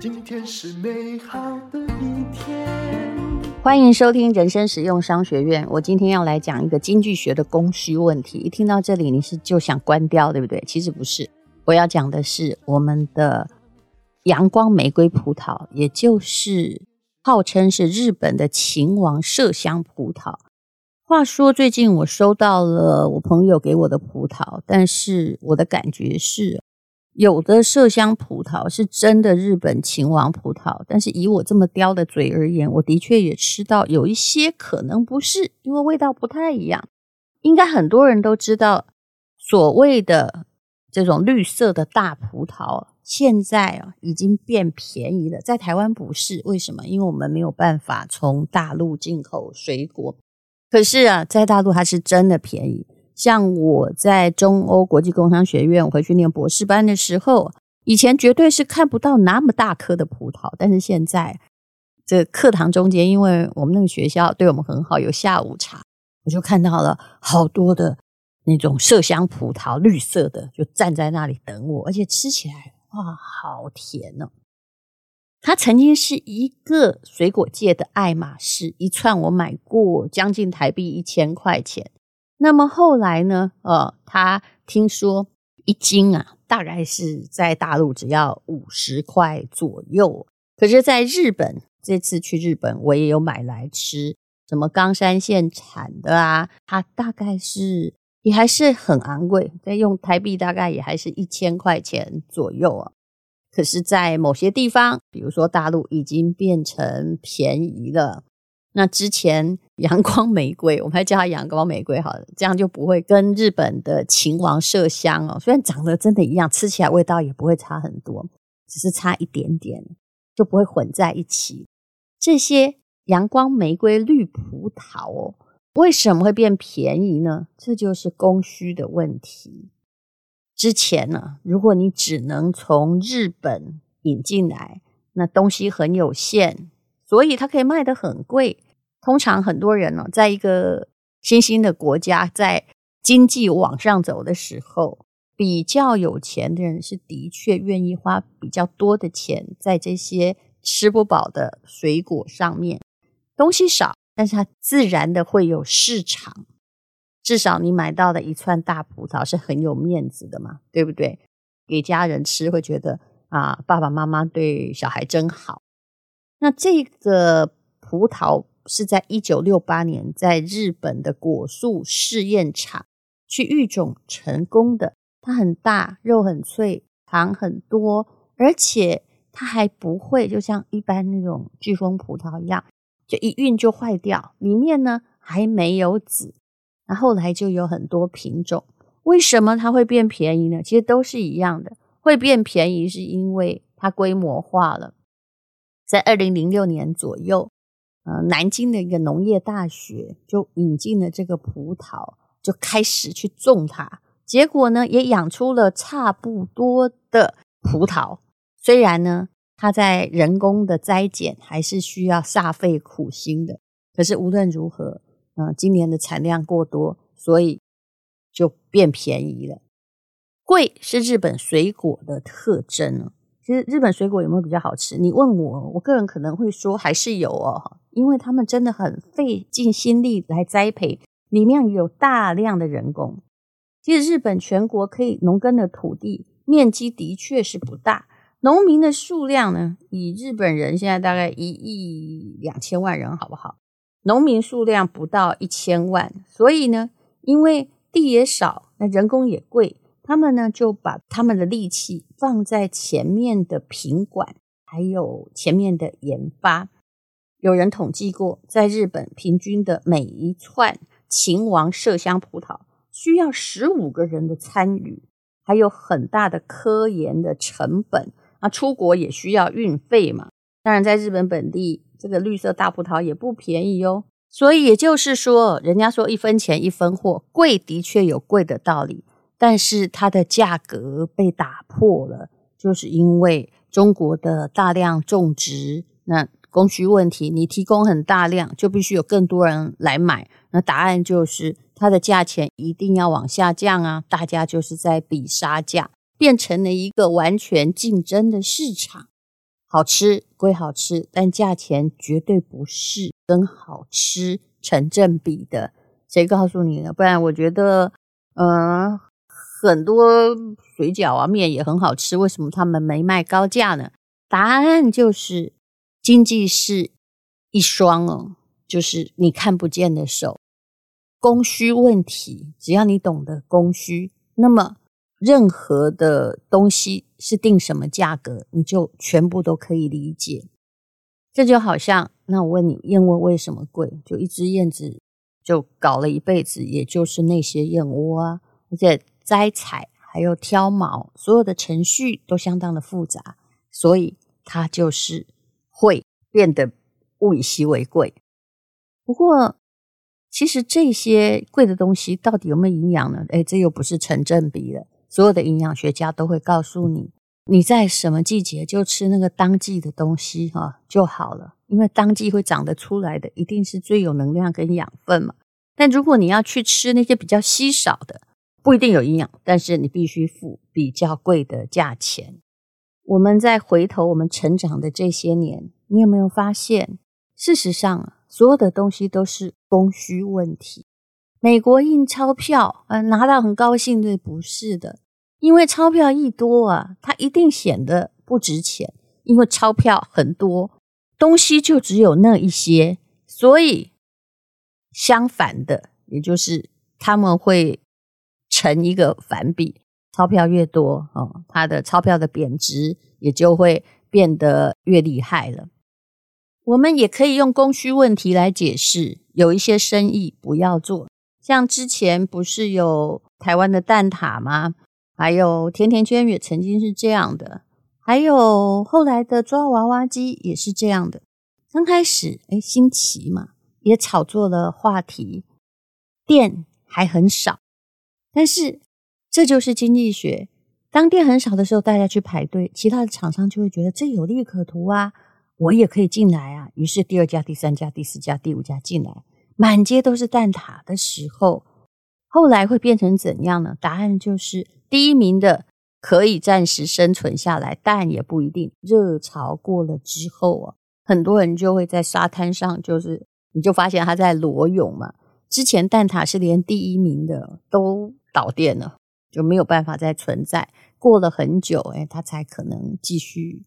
今天是美好的一天。欢迎收听人生实用商学院。我今天要来讲一个经济学的供需问题。一听到这里，你是就想关掉，对不对？其实不是，我要讲的是我们的阳光玫瑰葡萄，也就是号称是日本的秦王麝香葡萄。话说，最近我收到了我朋友给我的葡萄，但是我的感觉是。有的麝香葡萄是真的日本秦王葡萄，但是以我这么刁的嘴而言，我的确也吃到有一些可能不是，因为味道不太一样。应该很多人都知道，所谓的这种绿色的大葡萄，现在啊已经变便宜了。在台湾不是，为什么？因为我们没有办法从大陆进口水果。可是啊，在大陆它是真的便宜。像我在中欧国际工商学院回去念博士班的时候，以前绝对是看不到那么大颗的葡萄，但是现在这课堂中间，因为我们那个学校对我们很好，有下午茶，我就看到了好多的那种麝香葡萄，绿色的，就站在那里等我，而且吃起来哇，好甜哦！它曾经是一个水果界的爱马仕，一串我买过将近台币一千块钱。那么后来呢？呃，他听说一斤啊，大概是在大陆只要五十块左右。可是，在日本，这次去日本，我也有买来吃，什么冈山县产的啊，它大概是也还是很昂贵，再用台币大概也还是一千块钱左右啊。可是，在某些地方，比如说大陆，已经变成便宜了。那之前 阳光玫瑰，我们还叫它阳光玫瑰好了，这样就不会跟日本的秦王麝香哦，虽然长得真的一样，吃起来味道也不会差很多，只是差一点点，就不会混在一起。这些阳光玫瑰绿葡萄哦，为什么会变便宜呢？这就是供需的问题。之前呢，如果你只能从日本引进来，那东西很有限。所以它可以卖得很贵。通常很多人呢，在一个新兴的国家，在经济往上走的时候，比较有钱的人是的确愿意花比较多的钱在这些吃不饱的水果上面。东西少，但是它自然的会有市场。至少你买到的一串大葡萄是很有面子的嘛，对不对？给家人吃会觉得啊，爸爸妈妈对小孩真好。那这个葡萄是在一九六八年在日本的果树试验场去育种成功的。它很大，肉很脆，糖很多，而且它还不会就像一般那种巨峰葡萄一样，就一运就坏掉。里面呢还没有籽。那后来就有很多品种。为什么它会变便宜呢？其实都是一样的，会变便宜是因为它规模化了。在二零零六年左右，呃，南京的一个农业大学就引进了这个葡萄，就开始去种它。结果呢，也养出了差不多的葡萄。虽然呢，它在人工的栽剪还是需要煞费苦心的，可是无论如何，呃，今年的产量过多，所以就变便宜了。贵是日本水果的特征。其实日本水果有没有比较好吃？你问我，我个人可能会说还是有哦，因为他们真的很费尽心力来栽培，里面有大量的人工。其实日本全国可以农耕的土地面积的确是不大，农民的数量呢，以日本人现在大概一亿两千万人，好不好？农民数量不到一千万，所以呢，因为地也少，那人工也贵。他们呢，就把他们的力气放在前面的品管，还有前面的研发。有人统计过，在日本平均的每一串秦王麝香葡萄需要十五个人的参与，还有很大的科研的成本。那出国也需要运费嘛。当然，在日本本地，这个绿色大葡萄也不便宜哦。所以也就是说，人家说一分钱一分货，贵的确有贵的道理。但是它的价格被打破了，就是因为中国的大量种植，那供需问题，你提供很大量，就必须有更多人来买。那答案就是它的价钱一定要往下降啊！大家就是在比杀价，变成了一个完全竞争的市场。好吃归好吃，但价钱绝对不是跟好吃成正比的。谁告诉你的？不然我觉得，嗯、很多水饺啊、面也很好吃，为什么他们没卖高价呢？答案就是经济是一双哦，就是你看不见的手。供需问题，只要你懂得供需，那么任何的东西是定什么价格，你就全部都可以理解。这就好像，那我问你，燕窝为什么贵？就一只燕子就搞了一辈子，也就是那些燕窝啊，而且摘采还有挑毛，所有的程序都相当的复杂，所以它就是会变得物以稀为贵。不过，其实这些贵的东西到底有没有营养呢？诶，这又不是成正比了。所有的营养学家都会告诉你，你在什么季节就吃那个当季的东西哈就好了，因为当季会长得出来的一定是最有能量跟养分嘛。但如果你要去吃那些比较稀少的，不一定有营养，但是你必须付比较贵的价钱。我们再回头我们成长的这些年，你有没有发现，事实上，所有的东西都是供需问题。美国印钞票，呃，拿到很高兴的，不是的，因为钞票一多啊，它一定显得不值钱。因为钞票很多，东西就只有那一些，所以相反的，也就是他们会成一个反比，钞票越多，哦，它的钞票的贬值也就会变得越厉害了。我们也可以用供需问题来解释，有一些生意不要做，像之前不是有台湾的蛋挞吗？还有甜甜圈也曾经是这样的，还有后来的抓娃娃机也是这样的。刚开始，诶，新奇嘛，也炒作了话题，店还很少，但是这就是经济学，当店很少的时候，大家去排队，其他的厂商就会觉得这有利可图啊。我也可以进来啊！于是第二家、第三家、第四家、第五家进来，满街都是蛋挞的时候，后来会变成怎样呢？答案就是第一名的可以暂时生存下来，但也不一定。热潮过了之后啊，很多人就会在沙滩上，就是你就发现他在裸泳嘛。之前蛋挞是连第一名的都倒店了，就没有办法再存在。过了很久，哎，他才可能继续。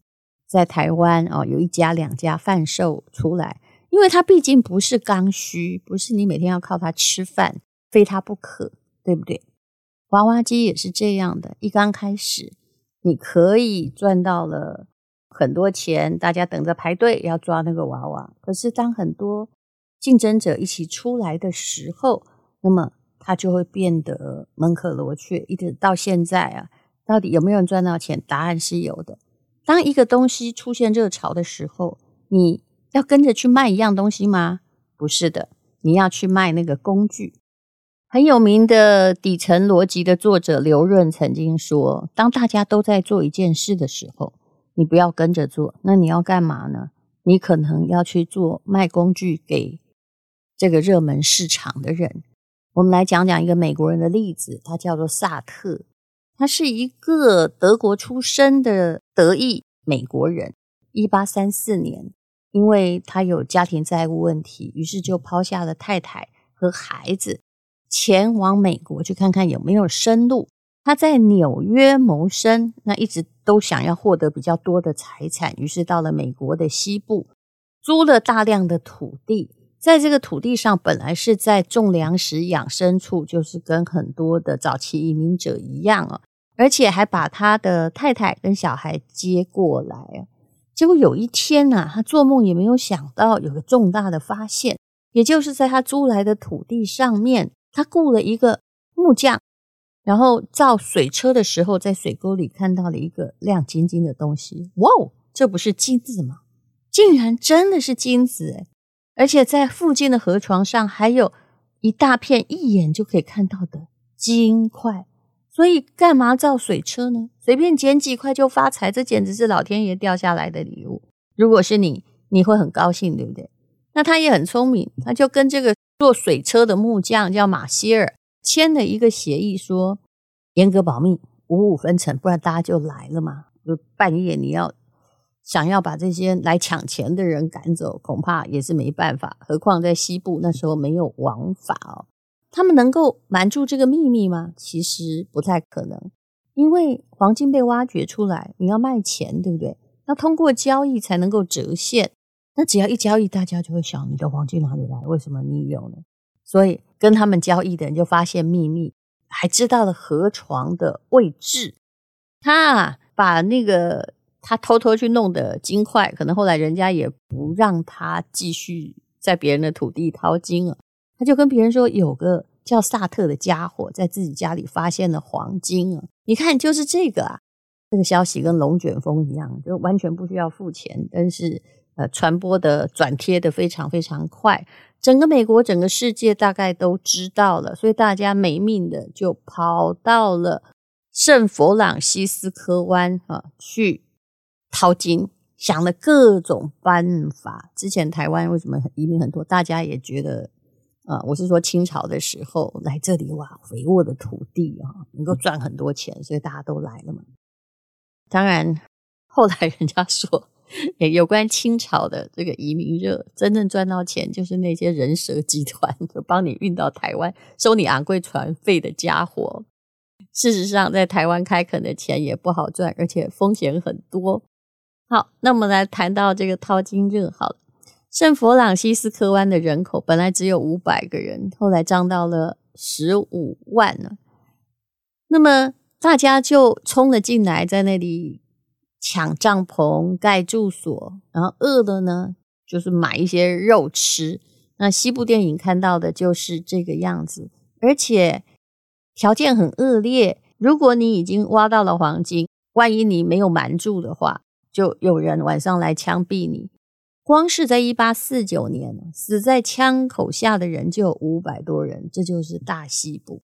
在台湾哦，有一家两家贩售出来，因为它毕竟不是刚需，不是你每天要靠它吃饭，非它不可，对不对？娃娃机也是这样的，一刚开始你可以赚到了很多钱，大家等着排队要抓那个娃娃。可是当很多竞争者一起出来的时候，那么它就会变得门可罗雀。一直到现在啊，到底有没有人赚到钱？答案是有的。当一个东西出现热潮的时候，你要跟着去卖一样东西吗？不是的，你要去卖那个工具。很有名的底层逻辑的作者刘润曾经说：“当大家都在做一件事的时候，你不要跟着做，那你要干嘛呢？你可能要去做卖工具给这个热门市场的人。”我们来讲讲一个美国人的例子，他叫做萨特。他是一个德国出生的德裔美国人。一八三四年，因为他有家庭债务问题，于是就抛下了太太和孩子，前往美国去看看有没有生路。他在纽约谋生，那一直都想要获得比较多的财产，于是到了美国的西部，租了大量的土地。在这个土地上，本来是在种粮食、养牲畜，就是跟很多的早期移民者一样啊。而且还把他的太太跟小孩接过来！结果有一天啊，他做梦也没有想到有个重大的发现，也就是在他租来的土地上面，他雇了一个木匠，然后造水车的时候，在水沟里看到了一个亮晶晶的东西。哇哦，这不是金子吗？竟然真的是金子诶！而且在附近的河床上还有一大片一眼就可以看到的金块。所以干嘛造水车呢？随便捡几块就发财，这简直是老天爷掉下来的礼物。如果是你，你会很高兴，对不对？那他也很聪明，他就跟这个做水车的木匠叫马歇尔，签了一个协议说，严格保密，五五分成，不然大家就来了嘛。就半夜你要想要把这些来抢钱的人赶走，恐怕也是没办法。何况在西部那时候没有王法哦，他们能够瞒住这个秘密吗？其实不太可能，因为黄金被挖掘出来，你要卖钱，对不对？要通过交易才能够折现。那只要一交易，大家就会想：你的黄金哪里来？为什么你有呢？所以跟他们交易的人就发现秘密，还知道了河床的位置。他，把那个他偷偷去弄的金块，可能后来人家也不让他继续在别人的土地淘金了。他就跟别人说，有个叫萨特的家伙在自己家里发现了黄金啊！你看，就是这个啊。这个消息跟龙卷风一样，就完全不需要付钱，但是。呃，传播的转贴的非常非常快，整个美国、整个世界大概都知道了，所以大家没命的就跑到了圣弗朗西斯科湾啊去淘金，想了各种办法。之前台湾为什么移民很多？大家也觉得啊，我是说清朝的时候来这里哇，肥沃的土地啊，能够赚很多钱，所以大家都来了嘛。当然，后来人家说。有关清朝的这个移民热，真正赚到钱就是那些人蛇集团，就帮你运到台湾，收你昂贵船费的家伙。事实上，在台湾开垦的钱也不好赚，而且风险很多。好，那我们来谈到这个淘金热。好了，圣弗朗西斯科湾的人口本来只有五百个人，后来涨到了十五万了。那么大家就冲了进来，在那里。抢帐篷、盖住所，然后饿了呢，就是买一些肉吃。那西部电影看到的就是这个样子，而且条件很恶劣。如果你已经挖到了黄金，万一你没有瞒住的话，就有人晚上来枪毙你。光是在一八四九年，死在枪口下的人就有五百多人，这就是大西部。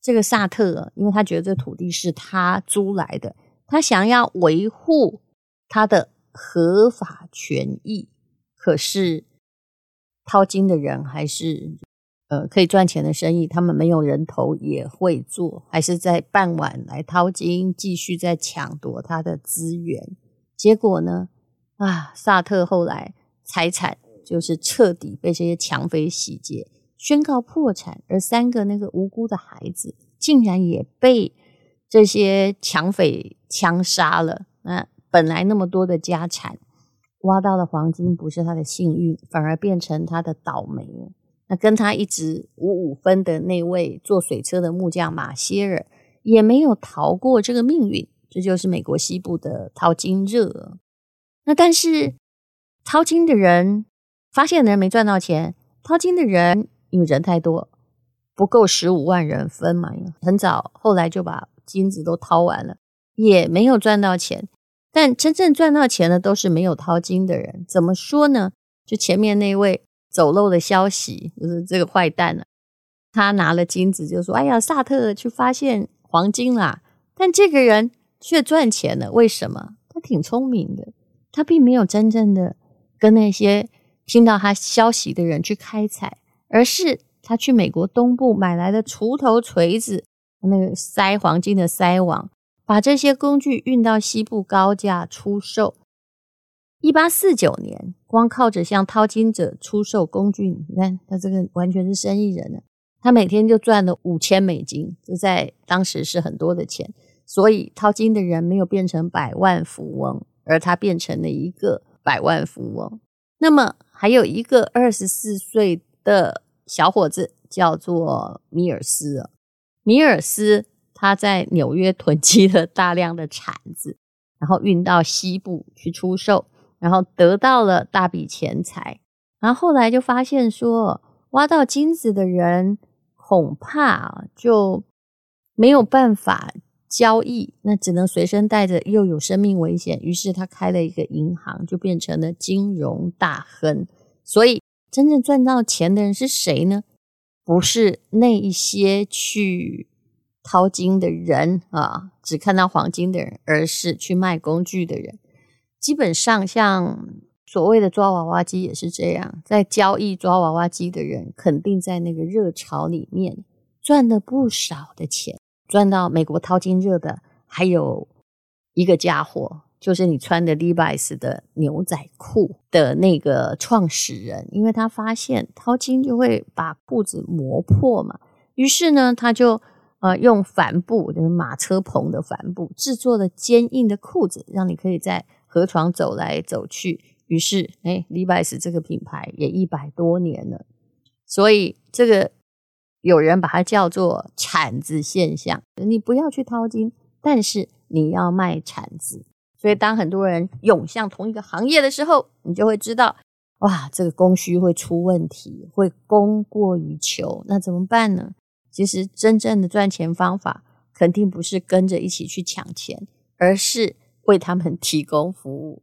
这个萨特，因为他觉得这土地是他租来的。他想要维护他的合法权益，可是淘金的人还是呃可以赚钱的生意，他们没有人头也会做，还是在傍晚来淘金，继续在抢夺他的资源。结果呢，啊，萨特后来财产就是彻底被这些抢匪洗劫，宣告破产，而三个那个无辜的孩子竟然也被。这些抢匪枪杀了，那本来那么多的家产，挖到了黄金不是他的幸运，反而变成他的倒霉。那跟他一直五五分的那位坐水车的木匠马歇尔也没有逃过这个命运。这就是美国西部的淘金热。那但是淘金的人发现的人没赚到钱，淘金的人因为人太多，不够十五万人分嘛，很早后来就把。金子都掏完了，也没有赚到钱。但真正赚到钱的都是没有淘金的人。怎么说呢？就前面那位走漏的消息，就是这个坏蛋呢、啊，他拿了金子就说：“哎呀，萨特去发现黄金啦！”但这个人却赚钱了，为什么？他挺聪明的，他并没有真正的跟那些听到他消息的人去开采，而是他去美国东部买来的锄头、锤子。那个塞黄金的塞网，把这些工具运到西部高价出售。一八四九年，光靠着向淘金者出售工具，你看他这个完全是生意人呢。他每天就赚了五千美金，这在当时是很多的钱。所以淘金的人没有变成百万富翁，而他变成了一个百万富翁。那么还有一个二十四岁的小伙子，叫做米尔斯。米尔斯他在纽约囤积了大量的铲子，然后运到西部去出售，然后得到了大笔钱财。然后后来就发现说，挖到金子的人恐怕就没有办法交易，那只能随身带着，又有生命危险。于是他开了一个银行，就变成了金融大亨。所以真正赚到钱的人是谁呢？不是那一些去淘金的人啊，只看到黄金的人，而是去卖工具的人。基本上，像所谓的抓娃娃机也是这样，在交易抓娃娃机的人，肯定在那个热潮里面赚了不少的钱，赚到美国淘金热的，还有一个家伙，就是你穿的 Levi's 的牛仔裤的那个创始人，因为他发现淘金就会把裤子磨破嘛，于是呢，他就呃用帆布，就是马车棚的帆布制作的坚硬的裤子，让你可以在河床走来走去。于是，哎，Levi's 这个品牌也一百多年了，所以这个有人把它叫做铲子现象。你不要去淘金，但是你要卖铲子。所以，当很多人涌向同一个行业的时候，你就会知道，哇，这个供需会出问题，会供过于求。那怎么办呢？其实，真正的赚钱方法肯定不是跟着一起去抢钱，而是为他们提供服务。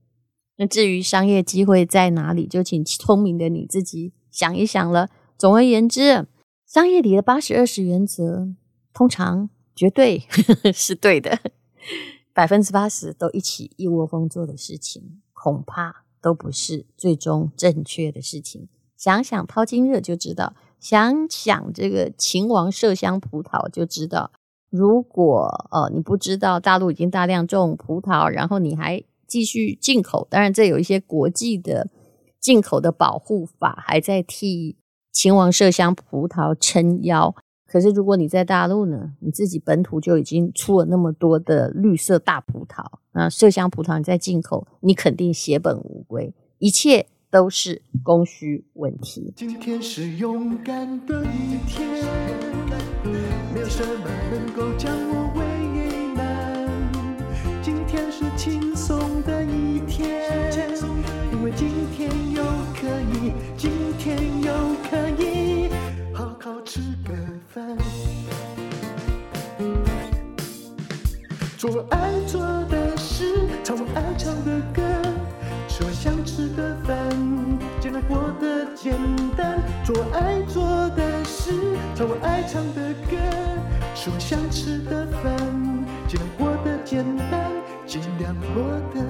那至于商业机会在哪里，就请聪明的你自己想一想了。总而言之，商业里的八十二十原则，通常绝对 是对的。百分之八十都一起一窝蜂做的事情，恐怕都不是最终正确的事情。想想淘金热就知道，想想这个秦王麝香葡萄就知道。如果呃你不知道大陆已经大量种葡萄，然后你还继续进口，当然这有一些国际的进口的保护法还在替秦王麝香葡萄撑腰。可是，如果你在大陆呢，你自己本土就已经出了那么多的绿色大葡萄，那麝香葡萄你在进口，你肯定血本无归，一切都是供需问题。今天是勇敢的一天，没有什么能够将我简单。做爱做的事，唱我爱唱的歌，吃我想吃的饭，尽量过得简单，尽量过得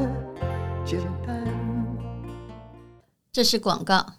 简单。这是广告。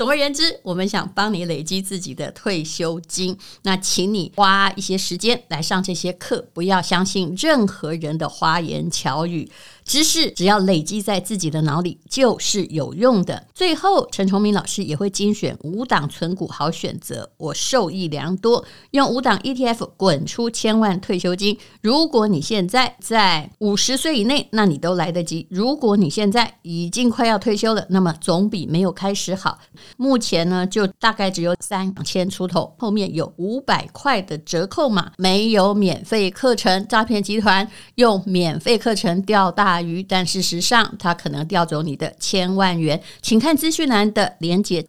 总而言之，我们想帮你累积自己的退休金，那请你花一些时间来上这些课，不要相信任何人的花言巧语。知识只要累积在自己的脑里，就是有用的。最后，陈崇明老师也会精选五档存股好选择，我受益良多。用五档 ETF 滚出千万退休金。如果你现在在五十岁以内，那你都来得及；如果你现在已经快要退休了，那么总比没有开始好。目前呢，就大概只有三千出头，后面有五百块的折扣码，没有免费课程。诈骗集团用免费课程钓大鱼，但事实上，他可能钓走你的千万元。请看资讯栏的连结。